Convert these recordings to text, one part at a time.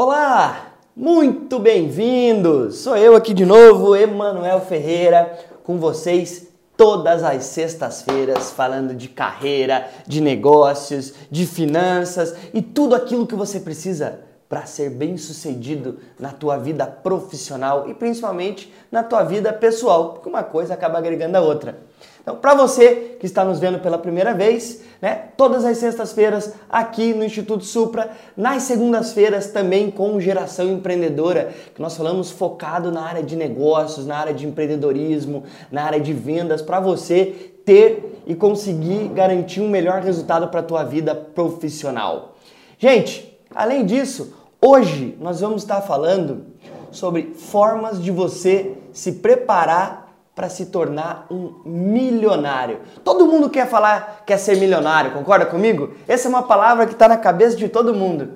Olá, muito bem-vindos! Sou eu aqui de novo, Emanuel Ferreira, com vocês todas as sextas-feiras falando de carreira, de negócios, de finanças e tudo aquilo que você precisa para ser bem-sucedido na tua vida profissional e principalmente na tua vida pessoal, porque uma coisa acaba agregando a outra. Então, para você que está nos vendo pela primeira vez, né, todas as sextas-feiras aqui no Instituto Supra, nas segundas-feiras também com Geração Empreendedora, que nós falamos focado na área de negócios, na área de empreendedorismo, na área de vendas, para você ter e conseguir garantir um melhor resultado para a tua vida profissional. Gente, além disso, hoje nós vamos estar falando sobre formas de você se preparar para se tornar um milionário. Todo mundo quer falar, quer ser milionário, concorda comigo? Essa é uma palavra que está na cabeça de todo mundo.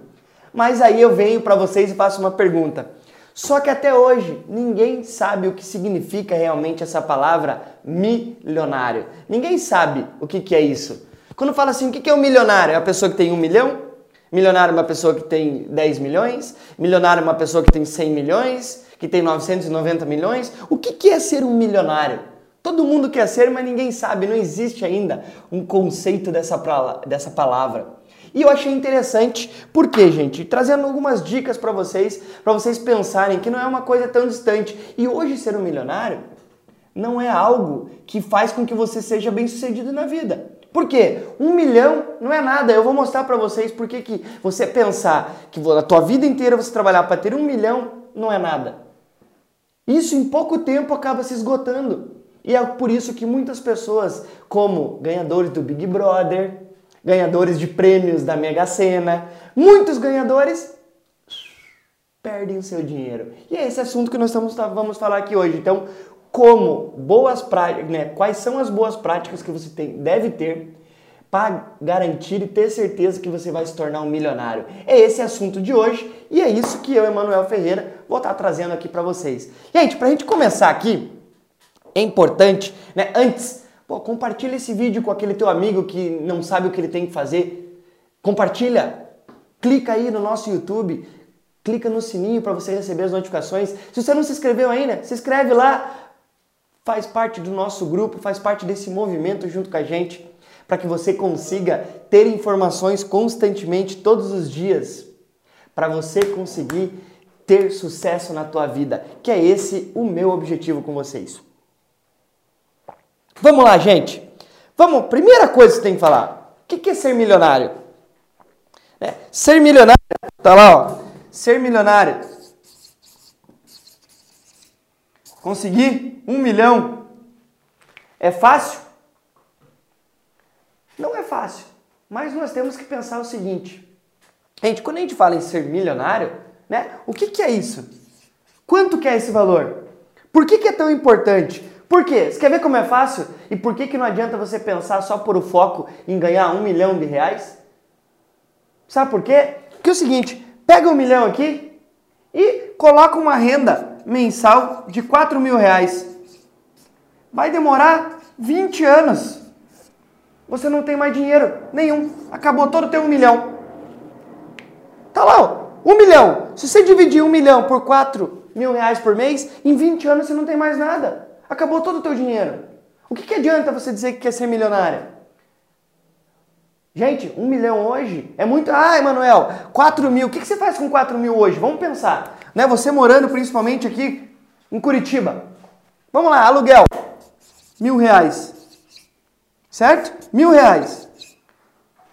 Mas aí eu venho para vocês e faço uma pergunta. Só que até hoje ninguém sabe o que significa realmente essa palavra milionário. Ninguém sabe o que, que é isso. Quando fala assim, o que, que é um milionário? É a pessoa que tem um milhão? Milionário é uma pessoa que tem 10 milhões? Milionário é uma pessoa que tem 100 milhões? Que tem 990 milhões. O que é ser um milionário? Todo mundo quer ser, mas ninguém sabe, não existe ainda um conceito dessa, dessa palavra. E eu achei interessante, porque, gente, trazendo algumas dicas para vocês, para vocês pensarem que não é uma coisa tão distante. E hoje ser um milionário não é algo que faz com que você seja bem sucedido na vida. Por quê? Um milhão não é nada. Eu vou mostrar para vocês por que você pensar que a tua vida inteira você trabalhar para ter um milhão não é nada. Isso em pouco tempo acaba se esgotando. E é por isso que muitas pessoas, como ganhadores do Big Brother, ganhadores de prêmios da Mega Sena, muitos ganhadores perdem o seu dinheiro. E é esse assunto que nós estamos, vamos falar aqui hoje. Então, como boas práticas, né? Quais são as boas práticas que você tem, deve ter para garantir e ter certeza que você vai se tornar um milionário. É esse assunto de hoje e é isso que eu, Emanuel Ferreira, vou estar trazendo aqui para vocês. Gente, para a gente começar aqui, é importante, né? Antes, pô, compartilha esse vídeo com aquele teu amigo que não sabe o que ele tem que fazer. Compartilha, clica aí no nosso YouTube, clica no sininho para você receber as notificações. Se você não se inscreveu ainda, se inscreve lá, faz parte do nosso grupo, faz parte desse movimento junto com a gente para que você consiga ter informações constantemente todos os dias, para você conseguir ter sucesso na tua vida, que é esse o meu objetivo com vocês. Vamos lá, gente. Vamos, primeira coisa que você tem que falar. O que é ser milionário? É, ser milionário, tá lá, ó. Ser milionário. Conseguir um milhão é fácil? Fácil, mas nós temos que pensar o seguinte. Gente, quando a gente fala em ser milionário, né, o que, que é isso? Quanto que é esse valor? Por que, que é tão importante? Por quê? Você quer ver como é fácil? E por que, que não adianta você pensar só por o foco em ganhar um milhão de reais? Sabe por quê? Porque é o seguinte, pega um milhão aqui e coloca uma renda mensal de 4 mil reais. Vai demorar 20 anos você não tem mais dinheiro nenhum. Acabou todo o teu um milhão. Tá lá, um milhão. Se você dividir um milhão por quatro mil reais por mês, em 20 anos você não tem mais nada. Acabou todo o teu dinheiro. O que, que adianta você dizer que quer ser milionário? Gente, um milhão hoje é muito. Ah, Emanuel, 4 mil. O que, que você faz com 4 mil hoje? Vamos pensar. Né? Você morando principalmente aqui em Curitiba. Vamos lá, aluguel. Mil reais certo? Mil reais.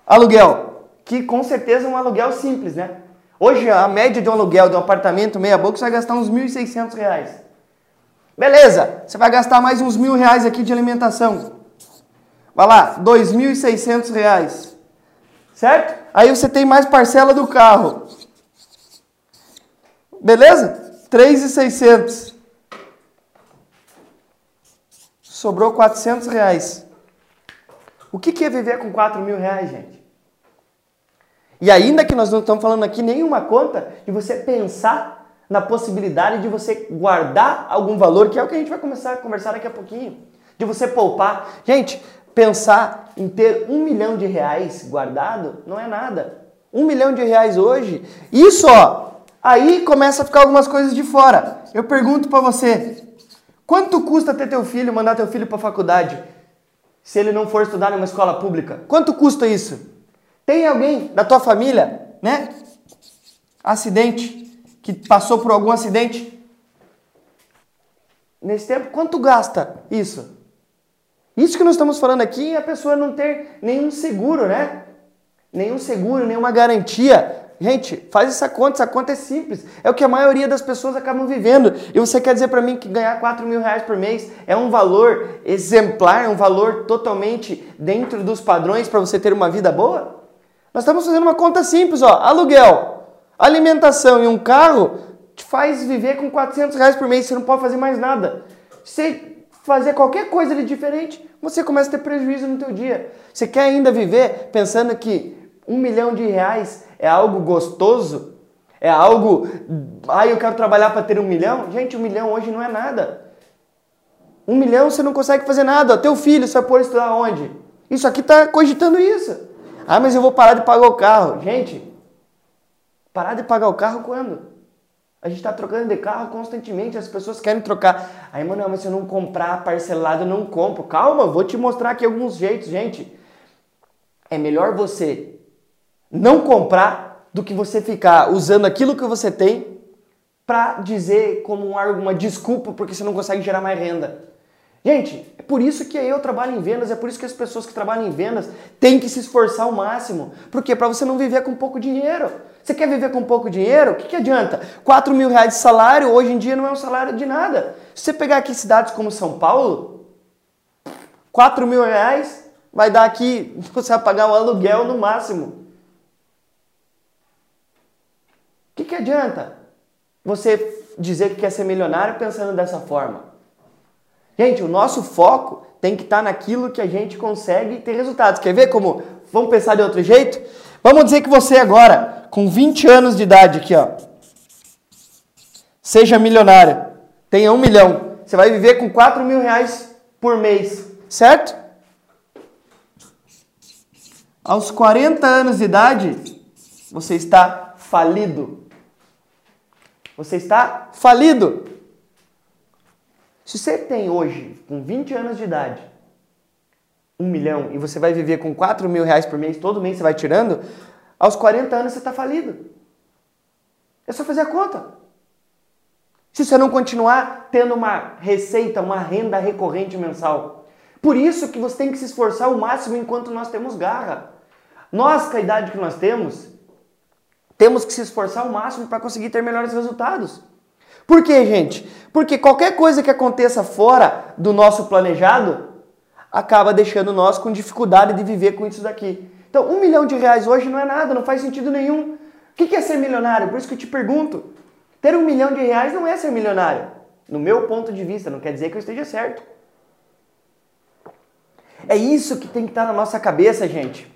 Aluguel, que com certeza é um aluguel simples, né? Hoje a média de um aluguel de um apartamento meia boca você vai gastar uns 1.600 reais. Beleza, você vai gastar mais uns mil reais aqui de alimentação. Vai lá, 2.600 reais. Certo? Aí você tem mais parcela do carro. Beleza? 3.600. Sobrou 400 reais. O que é viver com 4 mil reais, gente? E ainda que nós não estamos falando aqui nenhuma conta de você pensar na possibilidade de você guardar algum valor, que é o que a gente vai começar a conversar daqui a pouquinho. De você poupar. Gente, pensar em ter um milhão de reais guardado não é nada. Um milhão de reais hoje, isso ó, Aí começa a ficar algumas coisas de fora. Eu pergunto para você, quanto custa ter teu filho, mandar teu filho para faculdade, se ele não for estudar numa escola pública? Quanto custa isso? Tem alguém da tua família, né? Acidente, que passou por algum acidente? Nesse tempo, quanto gasta isso? Isso que nós estamos falando aqui é a pessoa não ter nenhum seguro, né? Nenhum seguro, nenhuma garantia Gente, faz essa conta, essa conta é simples. É o que a maioria das pessoas acabam vivendo. E você quer dizer para mim que ganhar 4 mil reais por mês é um valor exemplar, é um valor totalmente dentro dos padrões para você ter uma vida boa? Nós estamos fazendo uma conta simples, ó. Aluguel, alimentação e um carro te faz viver com 400 reais por mês. Você não pode fazer mais nada. Você fazer qualquer coisa de diferente, você começa a ter prejuízo no teu dia. Você quer ainda viver pensando que um milhão de reais é algo gostoso? É algo. Ah, eu quero trabalhar para ter um milhão? Gente, um milhão hoje não é nada. Um milhão você não consegue fazer nada. Teu filho, você vai pôr estudar onde? Isso aqui está cogitando isso. Ah, mas eu vou parar de pagar o carro. Gente, parar de pagar o carro quando? A gente está trocando de carro constantemente, as pessoas querem trocar. Aí, Manuel, mas se eu não comprar parcelado, eu não compro. Calma, vou te mostrar aqui alguns jeitos, gente. É melhor você não comprar do que você ficar usando aquilo que você tem para dizer como uma desculpa porque você não consegue gerar mais renda. Gente, é por isso que eu trabalho em vendas, é por isso que as pessoas que trabalham em vendas têm que se esforçar ao máximo. Por quê? Para você não viver com pouco dinheiro. Você quer viver com pouco dinheiro? O que, que adianta? 4 mil reais de salário hoje em dia não é um salário de nada. Se você pegar aqui cidades como São Paulo, 4 mil reais vai dar aqui, você vai pagar o aluguel no máximo. Que, que adianta você dizer que quer ser milionário pensando dessa forma? Gente, o nosso foco tem que estar naquilo que a gente consegue ter resultados. Quer ver como? Vamos pensar de outro jeito? Vamos dizer que você agora, com 20 anos de idade aqui, ó, seja milionário, tenha um milhão. Você vai viver com 4 mil reais por mês, certo? Aos 40 anos de idade, você está falido. Você está falido. Se você tem hoje, com 20 anos de idade, um milhão e você vai viver com 4 mil reais por mês, todo mês você vai tirando, aos 40 anos você está falido. É só fazer a conta. Se você não continuar tendo uma receita, uma renda recorrente mensal. Por isso que você tem que se esforçar ao máximo enquanto nós temos garra. Nós, com a idade que nós temos, temos que se esforçar ao máximo para conseguir ter melhores resultados. Por quê, gente? Porque qualquer coisa que aconteça fora do nosso planejado acaba deixando nós com dificuldade de viver com isso daqui. Então, um milhão de reais hoje não é nada, não faz sentido nenhum. O que é ser milionário? Por isso que eu te pergunto. Ter um milhão de reais não é ser milionário. No meu ponto de vista, não quer dizer que eu esteja certo. É isso que tem que estar na nossa cabeça, gente.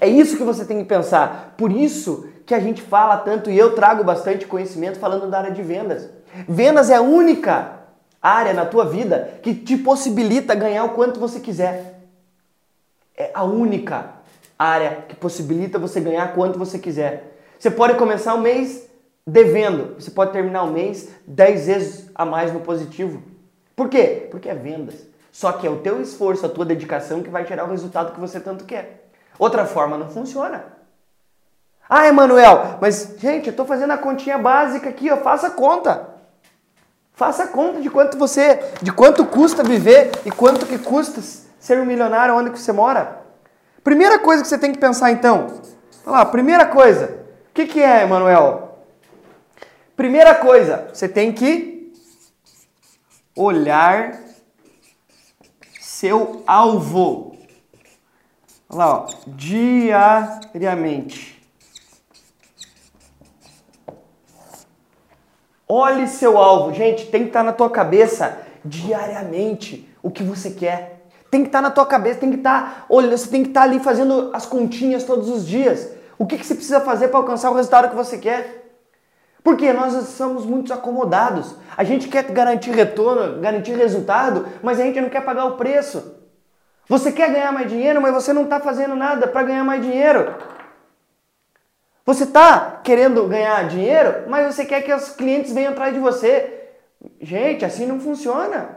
É isso que você tem que pensar. Por isso que a gente fala tanto e eu trago bastante conhecimento falando da área de vendas. Vendas é a única área na tua vida que te possibilita ganhar o quanto você quiser. É a única área que possibilita você ganhar quanto você quiser. Você pode começar o mês devendo, você pode terminar o mês 10 vezes a mais no positivo. Por quê? Porque é vendas. Só que é o teu esforço, a tua dedicação que vai gerar o resultado que você tanto quer. Outra forma não funciona. Ah, Emanuel, mas gente, eu estou fazendo a continha básica aqui, ó, faça conta. Faça conta de quanto você, de quanto custa viver e quanto que custa ser um milionário onde que você mora. Primeira coisa que você tem que pensar então, olha lá, primeira coisa, o que, que é, Emanuel? Primeira coisa, você tem que olhar seu alvo. Olha lá, ó, diariamente. Olhe seu alvo. Gente, tem que estar na tua cabeça diariamente o que você quer. Tem que estar na tua cabeça, tem que estar olhando, você tem que estar ali fazendo as continhas todos os dias. O que, que você precisa fazer para alcançar o resultado que você quer? Porque nós somos muito acomodados. A gente quer garantir retorno, garantir resultado, mas a gente não quer pagar o preço. Você quer ganhar mais dinheiro, mas você não está fazendo nada para ganhar mais dinheiro. Você está querendo ganhar dinheiro, mas você quer que os clientes venham atrás de você. Gente, assim não funciona.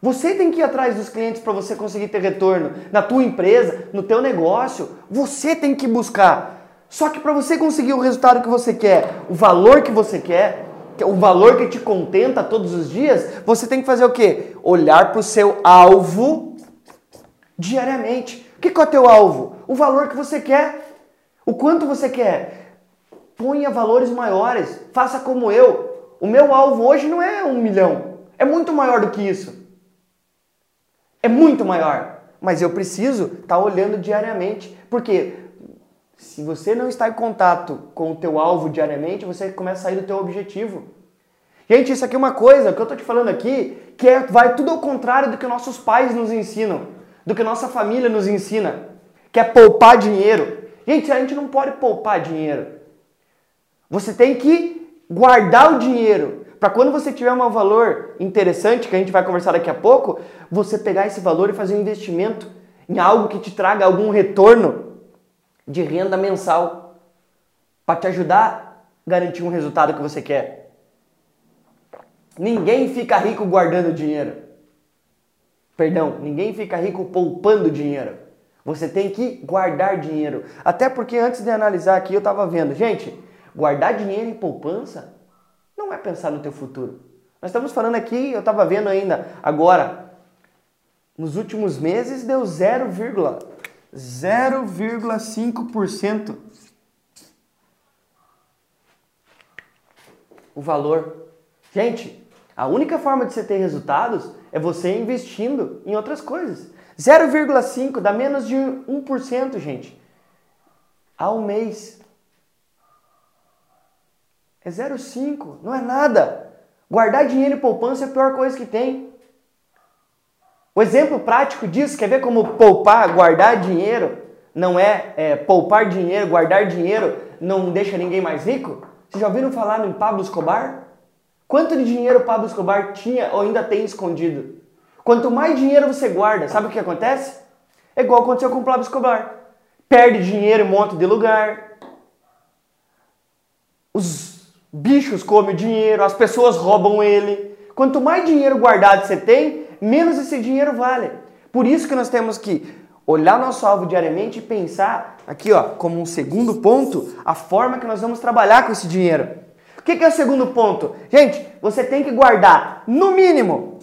Você tem que ir atrás dos clientes para você conseguir ter retorno na tua empresa, no teu negócio. Você tem que buscar. Só que para você conseguir o resultado que você quer, o valor que você quer, o valor que te contenta todos os dias, você tem que fazer o quê? Olhar para o seu alvo diariamente. O que é o teu alvo? O valor que você quer. O quanto você quer. Ponha valores maiores. Faça como eu. O meu alvo hoje não é um milhão. É muito maior do que isso. É muito maior. Mas eu preciso estar tá olhando diariamente. Porque se você não está em contato com o teu alvo diariamente, você começa a sair do teu objetivo. Gente, isso aqui é uma coisa que eu estou te falando aqui, que é, vai tudo ao contrário do que nossos pais nos ensinam, do que nossa família nos ensina, que é poupar dinheiro. Gente, a gente não pode poupar dinheiro. Você tem que guardar o dinheiro para quando você tiver um valor interessante, que a gente vai conversar daqui a pouco, você pegar esse valor e fazer um investimento em algo que te traga algum retorno de renda mensal para te ajudar a garantir um resultado que você quer. Ninguém fica rico guardando dinheiro. Perdão, ninguém fica rico poupando dinheiro. Você tem que guardar dinheiro. Até porque antes de analisar aqui eu estava vendo, gente, guardar dinheiro em poupança não é pensar no teu futuro. Nós estamos falando aqui, eu estava vendo ainda agora, nos últimos meses deu 0, 0,5% o valor. Gente, a única forma de você ter resultados é você investindo em outras coisas. 0,5 dá menos de 1%, gente. Ao mês. É 0,5, não é nada. Guardar dinheiro em poupança é a pior coisa que tem. O exemplo prático disso, quer ver como poupar, guardar dinheiro não é, é poupar dinheiro, guardar dinheiro não deixa ninguém mais rico? Vocês já ouviram falar em Pablo Escobar? Quanto de dinheiro Pablo Escobar tinha ou ainda tem escondido? Quanto mais dinheiro você guarda, sabe o que acontece? É igual aconteceu com o Pablo Escobar. Perde dinheiro em um monte de lugar. Os bichos comem o dinheiro, as pessoas roubam ele. Quanto mais dinheiro guardado você tem, menos esse dinheiro vale. Por isso que nós temos que olhar nosso alvo diariamente e pensar aqui, ó, como um segundo ponto, a forma que nós vamos trabalhar com esse dinheiro. O que, que é o segundo ponto? Gente, você tem que guardar, no mínimo,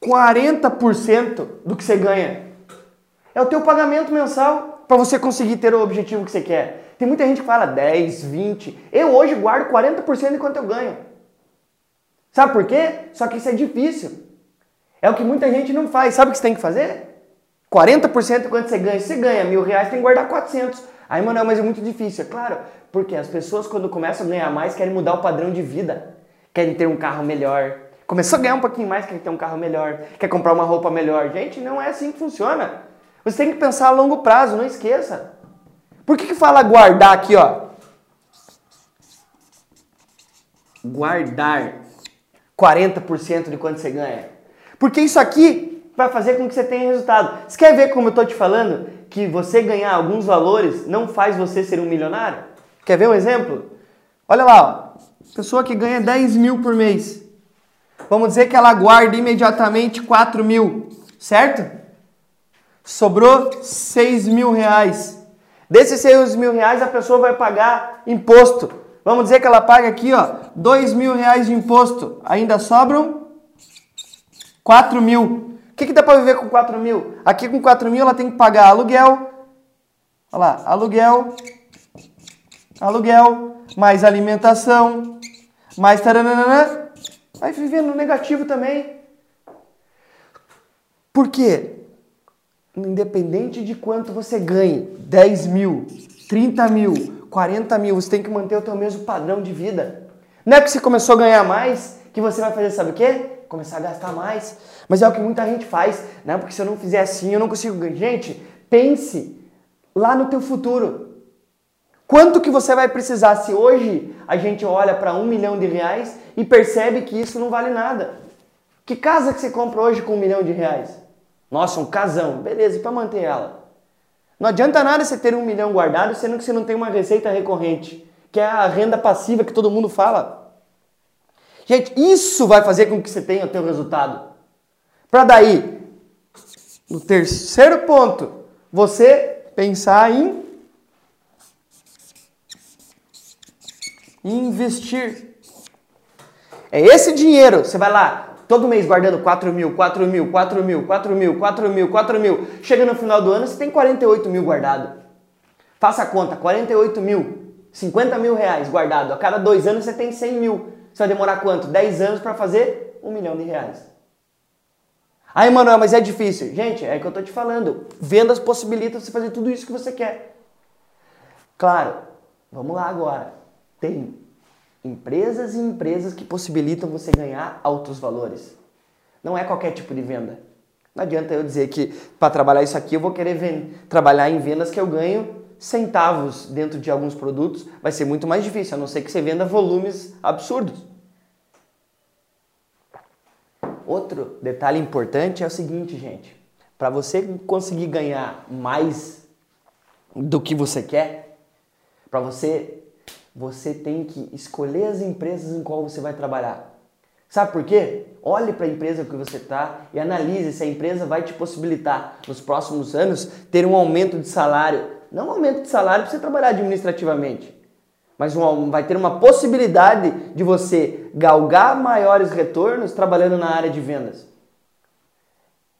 40% do que você ganha. É o teu pagamento mensal para você conseguir ter o objetivo que você quer. Tem muita gente que fala 10, 20. Eu hoje guardo 40% de quanto eu ganho. Sabe por quê? Só que isso é difícil. É o que muita gente não faz. Sabe o que você tem que fazer? 40% quanto você ganha. Se você ganha mil reais, tem que guardar 400. Aí, Manuel, mas é muito difícil. É claro, porque as pessoas, quando começam a ganhar mais, querem mudar o padrão de vida. Querem ter um carro melhor. Começou a ganhar um pouquinho mais, quer ter um carro melhor. Quer comprar uma roupa melhor. Gente, não é assim que funciona. Você tem que pensar a longo prazo, não esqueça. Por que, que fala guardar aqui, ó? Guardar 40% de quanto você ganha. Porque isso aqui vai fazer com que você tenha resultado. Você quer ver como eu estou te falando? Que você ganhar alguns valores não faz você ser um milionário? Quer ver um exemplo? Olha lá, ó. pessoa que ganha 10 mil por mês. Vamos dizer que ela guarda imediatamente 4 mil, certo? Sobrou 6 mil reais. Desses 6 mil reais a pessoa vai pagar imposto. Vamos dizer que ela paga aqui, ó, 2 mil reais de imposto. Ainda sobram 4 mil. O que, que dá para viver com 4 mil? Aqui com 4 mil ela tem que pagar aluguel. Olha lá, aluguel, aluguel, mais alimentação, mais taranana. Vai viver no negativo também. Por quê? Independente de quanto você ganhe, 10 mil, 30 mil, 40 mil, você tem que manter o teu mesmo padrão de vida. Não é que você começou a ganhar mais que você vai fazer, sabe o quê? começar a gastar mais. Mas é o que muita gente faz, né? Porque se eu não fizer assim, eu não consigo. Gente, pense lá no teu futuro. Quanto que você vai precisar se hoje a gente olha para um milhão de reais e percebe que isso não vale nada? Que casa que você compra hoje com um milhão de reais? Nossa, um casão. Beleza, e para manter ela? Não adianta nada você ter um milhão guardado sendo que você não tem uma receita recorrente, que é a renda passiva que todo mundo fala. Gente, isso vai fazer com que você tenha o teu resultado. Para daí, no terceiro ponto, você pensar em investir. É esse dinheiro, você vai lá, todo mês guardando 4 mil, 4 mil, 4 mil, 4 mil, 4 mil, 4 mil. Chega no final do ano, você tem 48 mil guardado. Faça a conta, 48 mil, 50 mil reais guardado. A cada dois anos você tem 100 mil. Você vai demorar quanto? 10 anos para fazer um milhão de reais. Aí, Manuel, mas é difícil. Gente, é o que eu tô te falando. Vendas possibilitam você fazer tudo isso que você quer. Claro, vamos lá agora. Tem empresas e empresas que possibilitam você ganhar altos valores. Não é qualquer tipo de venda. Não adianta eu dizer que para trabalhar isso aqui eu vou querer trabalhar em vendas que eu ganho centavos dentro de alguns produtos. Vai ser muito mais difícil, a não ser que você venda volumes absurdos. Outro detalhe importante é o seguinte, gente. Para você conseguir ganhar mais do que você quer, para você você tem que escolher as empresas em qual você vai trabalhar. Sabe por quê? Olhe para a empresa que você está e analise se a empresa vai te possibilitar nos próximos anos ter um aumento de salário. Não um aumento de salário para você trabalhar administrativamente, mas um, vai ter uma possibilidade de você galgar maiores retornos trabalhando na área de vendas.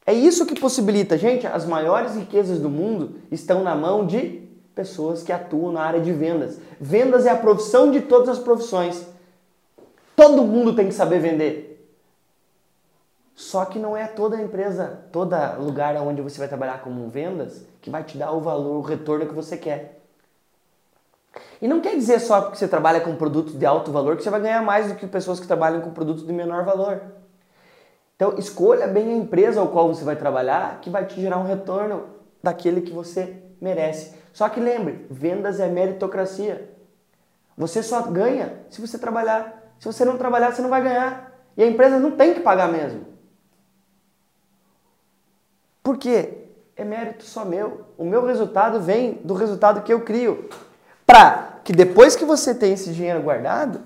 É isso que possibilita, gente, as maiores riquezas do mundo estão na mão de pessoas que atuam na área de vendas. Vendas é a profissão de todas as profissões. Todo mundo tem que saber vender. Só que não é toda empresa, todo lugar onde você vai trabalhar como vendas que vai te dar o valor, o retorno que você quer. E não quer dizer só porque você trabalha com produtos de alto valor que você vai ganhar mais do que pessoas que trabalham com produtos de menor valor. Então, escolha bem a empresa ao qual você vai trabalhar que vai te gerar um retorno daquele que você merece. Só que lembre, vendas é meritocracia. Você só ganha se você trabalhar. Se você não trabalhar, você não vai ganhar. E a empresa não tem que pagar mesmo. Por quê? É mérito só meu. O meu resultado vem do resultado que eu crio. Para que depois que você tem esse dinheiro guardado,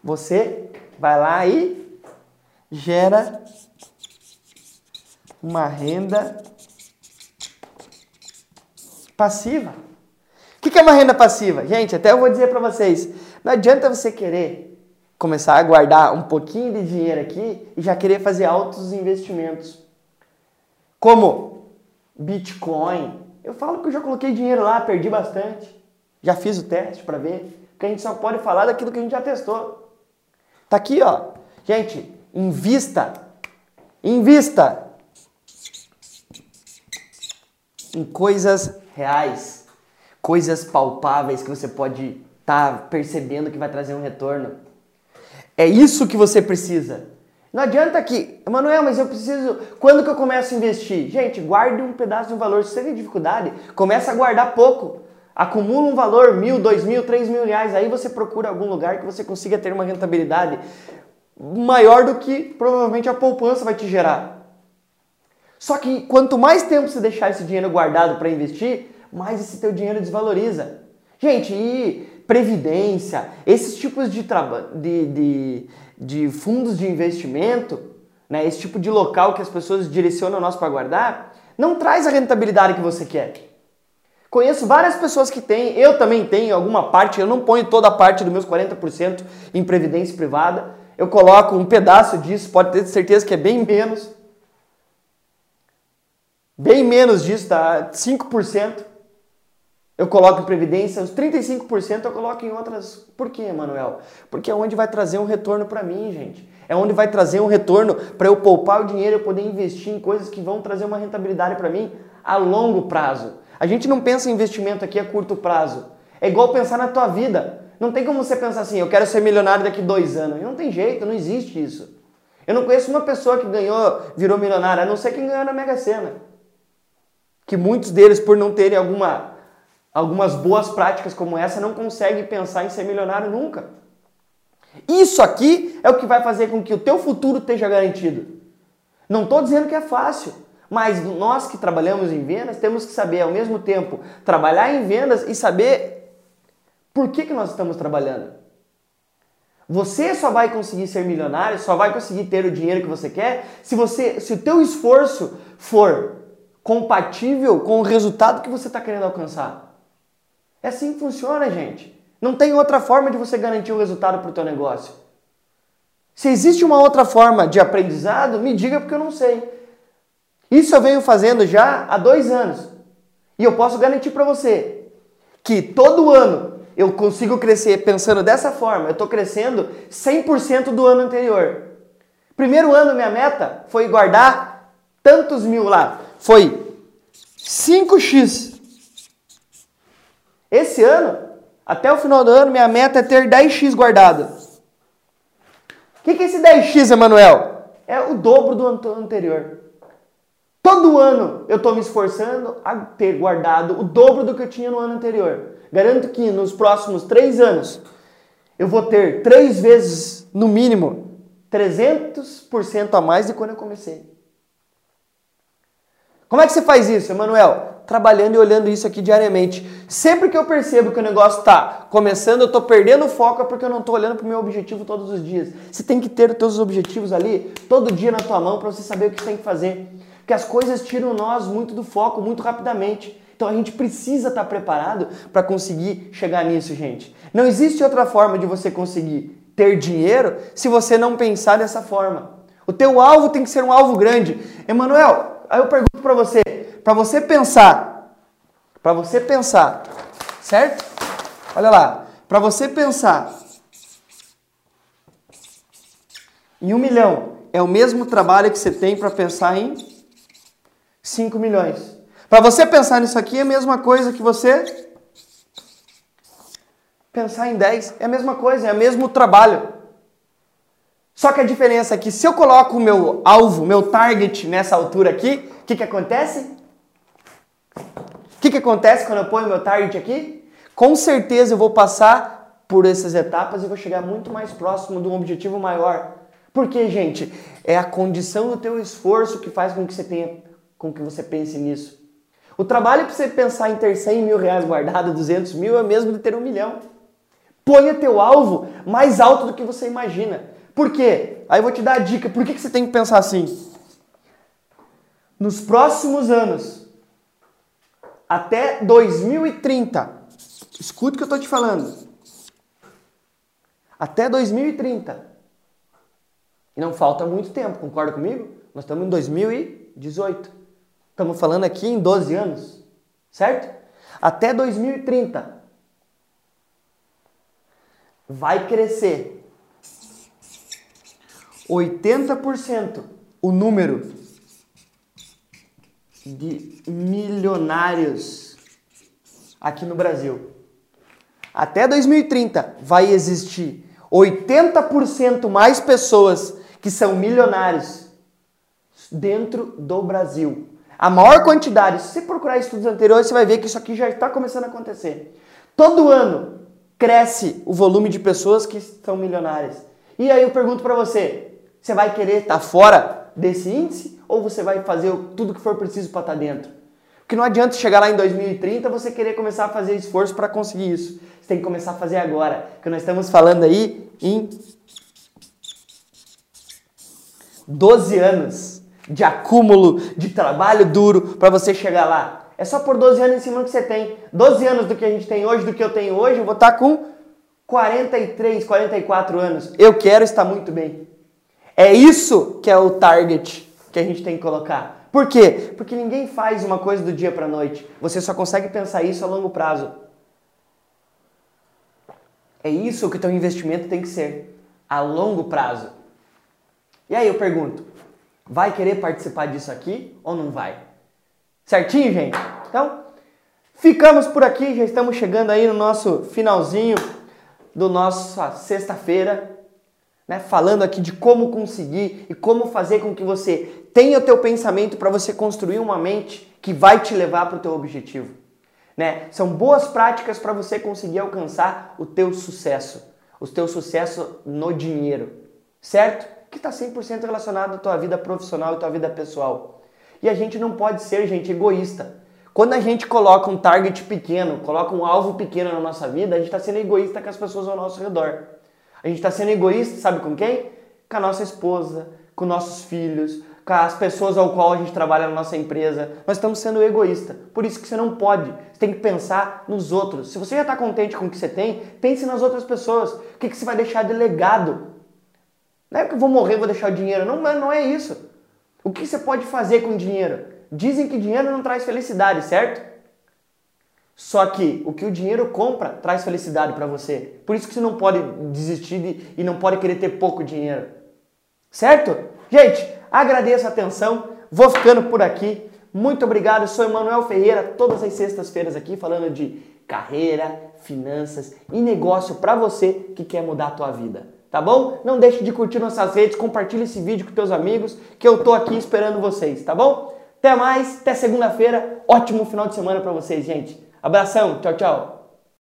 você vai lá e gera uma renda passiva. O que é uma renda passiva? Gente, até eu vou dizer para vocês, não adianta você querer começar a guardar um pouquinho de dinheiro aqui e já querer fazer altos investimentos. Como Bitcoin. Eu falo que eu já coloquei dinheiro lá, perdi bastante. Já fiz o teste para ver. Porque a gente só pode falar daquilo que a gente já testou. Tá aqui, ó. Gente, invista. Invista em coisas reais, coisas palpáveis que você pode estar tá percebendo que vai trazer um retorno. É isso que você precisa. Não adianta que, Manuel, mas eu preciso. Quando que eu começo a investir? Gente, guarde um pedaço de um valor. Se você tem dificuldade, começa a guardar pouco. Acumula um valor, mil, dois mil, três mil reais. Aí você procura algum lugar que você consiga ter uma rentabilidade maior do que provavelmente a poupança vai te gerar. Só que quanto mais tempo você deixar esse dinheiro guardado para investir, mais esse teu dinheiro desvaloriza. Gente, e previdência, esses tipos de, de, de, de fundos de investimento, né, esse tipo de local que as pessoas direcionam nós para guardar, não traz a rentabilidade que você quer. Conheço várias pessoas que têm, eu também tenho alguma parte, eu não ponho toda a parte dos meus 40% em previdência privada, eu coloco um pedaço disso, pode ter certeza que é bem menos. Bem menos disso, tá? 5% eu coloco em previdência, os 35% eu coloco em outras. Por quê, Manuel? Porque é onde vai trazer um retorno para mim, gente. É onde vai trazer um retorno para eu poupar o dinheiro, eu poder investir em coisas que vão trazer uma rentabilidade para mim a longo prazo. A gente não pensa em investimento aqui a curto prazo. É igual pensar na tua vida. Não tem como você pensar assim, eu quero ser milionário daqui dois anos. Não tem jeito, não existe isso. Eu não conheço uma pessoa que ganhou, virou milionário, a não ser quem ganhou na Mega Sena que muitos deles, por não terem alguma, algumas boas práticas como essa, não conseguem pensar em ser milionário nunca. Isso aqui é o que vai fazer com que o teu futuro esteja garantido. Não estou dizendo que é fácil, Mas nós que trabalhamos em vendas temos que saber ao mesmo tempo trabalhar em vendas e saber por que, que nós estamos trabalhando. Você só vai conseguir ser milionário, só vai conseguir ter o dinheiro que você quer se você, se o teu esforço for compatível com o resultado que você está querendo alcançar. É assim que funciona, gente. Não tem outra forma de você garantir o resultado para o teu negócio. Se existe uma outra forma de aprendizado, me diga porque eu não sei. Isso eu venho fazendo já há dois anos. E eu posso garantir para você que todo ano eu consigo crescer pensando dessa forma. Eu estou crescendo 100% do ano anterior. Primeiro ano, minha meta foi guardar tantos mil lá. Foi 5x. Esse ano, até o final do ano, minha meta é ter 10x guardado. O que, que é esse 10x, Emanuel? É o dobro do ano anterior. Todo ano eu estou me esforçando a ter guardado o dobro do que eu tinha no ano anterior. Garanto que nos próximos três anos eu vou ter três vezes, no mínimo, 300% a mais de quando eu comecei. Como é que você faz isso, Emanuel? Trabalhando e olhando isso aqui diariamente. Sempre que eu percebo que o negócio está começando, eu estou perdendo foco porque eu não estou olhando para o meu objetivo todos os dias. Você tem que ter os seus objetivos ali todo dia na tua mão para você saber o que você tem que fazer. Porque as coisas tiram nós muito do foco, muito rapidamente. Então a gente precisa estar tá preparado para conseguir chegar nisso, gente. Não existe outra forma de você conseguir ter dinheiro se você não pensar dessa forma. O teu alvo tem que ser um alvo grande. Emanuel, aí eu pergunto para você, para você pensar, para você pensar, certo? Olha lá, para você pensar em um milhão é o mesmo trabalho que você tem para pensar em 5 milhões. Para você pensar nisso aqui é a mesma coisa que você pensar em 10. É a mesma coisa, é o mesmo trabalho. Só que a diferença é que se eu coloco o meu alvo, meu target nessa altura aqui, o que, que acontece? O que, que acontece quando eu ponho meu target aqui? Com certeza eu vou passar por essas etapas e vou chegar muito mais próximo de um objetivo maior. Porque, gente, é a condição do teu esforço que faz com que você tenha, com que você pense nisso. O trabalho para você pensar em ter 100 mil reais guardado, 200 mil, é o mesmo de ter um milhão. Ponha teu alvo mais alto do que você imagina. Por quê? Aí eu vou te dar a dica. Por que, que você tem que pensar assim? Nos próximos anos, até 2030, escute o que eu estou te falando. Até 2030. E não falta muito tempo, concorda comigo? Nós estamos em 2018. Estamos falando aqui em 12 anos, certo? Até 2030 vai crescer 80% o número de milionários aqui no Brasil. Até 2030 vai existir 80% mais pessoas que são milionários dentro do Brasil. A maior quantidade, se você procurar estudos anteriores, você vai ver que isso aqui já está começando a acontecer. Todo ano cresce o volume de pessoas que são milionárias. E aí eu pergunto para você, você vai querer estar tá fora desse índice ou você vai fazer tudo que for preciso para estar tá dentro? Porque não adianta chegar lá em 2030 você querer começar a fazer esforço para conseguir isso. Você tem que começar a fazer agora. Porque nós estamos falando aí em 12 anos de acúmulo de trabalho duro para você chegar lá. É só por 12 anos em cima que você tem. 12 anos do que a gente tem hoje, do que eu tenho hoje, eu vou estar tá com 43, 44 anos. Eu quero estar muito bem. É isso que é o target que a gente tem que colocar. Por quê? Porque ninguém faz uma coisa do dia para noite. Você só consegue pensar isso a longo prazo. É isso que o teu investimento tem que ser, a longo prazo. E aí eu pergunto, vai querer participar disso aqui ou não vai? Certinho, gente? Então, ficamos por aqui, já estamos chegando aí no nosso finalzinho do nossa sexta-feira né, falando aqui de como conseguir e como fazer com que você tenha o teu pensamento para você construir uma mente que vai te levar para o teu objetivo. Né? São boas práticas para você conseguir alcançar o teu sucesso, o teu sucesso no dinheiro, certo? Que está 100% relacionado à tua vida profissional e tua vida pessoal. E a gente não pode ser, gente, egoísta. Quando a gente coloca um target pequeno, coloca um alvo pequeno na nossa vida, a gente está sendo egoísta com as pessoas ao nosso redor. A gente está sendo egoísta, sabe com quem? Com a nossa esposa, com nossos filhos, com as pessoas ao qual a gente trabalha na nossa empresa. Nós estamos sendo egoísta. Por isso que você não pode. Você tem que pensar nos outros. Se você já está contente com o que você tem, pense nas outras pessoas. O que, que você vai deixar de legado? Não é que eu vou morrer vou deixar o dinheiro. Não, não é isso. O que você pode fazer com dinheiro? Dizem que dinheiro não traz felicidade, certo? Só que o que o dinheiro compra traz felicidade para você. Por isso que você não pode desistir de, e não pode querer ter pouco dinheiro. Certo? Gente, agradeço a atenção. Vou ficando por aqui. Muito obrigado. Eu sou Emanuel Ferreira, todas as sextas-feiras aqui falando de carreira, finanças e negócio para você que quer mudar a tua vida. Tá bom? Não deixe de curtir nossas redes, compartilhe esse vídeo com teus amigos, que eu tô aqui esperando vocês, tá bom? Até mais, até segunda-feira. Ótimo final de semana para vocês, gente. Abração, tchau, tchau.